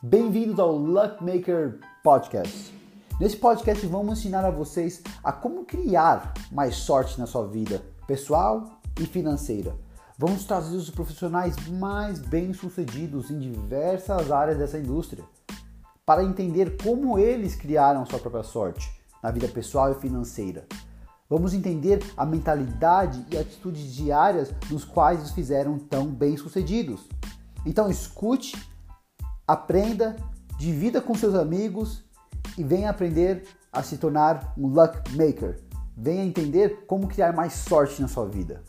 Bem-vindos ao Luck Maker Podcast. Nesse podcast vamos ensinar a vocês a como criar mais sorte na sua vida pessoal e financeira. Vamos trazer os profissionais mais bem-sucedidos em diversas áreas dessa indústria para entender como eles criaram sua própria sorte na vida pessoal e financeira. Vamos entender a mentalidade e atitudes diárias nos quais os fizeram tão bem-sucedidos. Então escute, aprenda, divida com seus amigos e venha aprender a se tornar um luck maker. Venha entender como criar mais sorte na sua vida.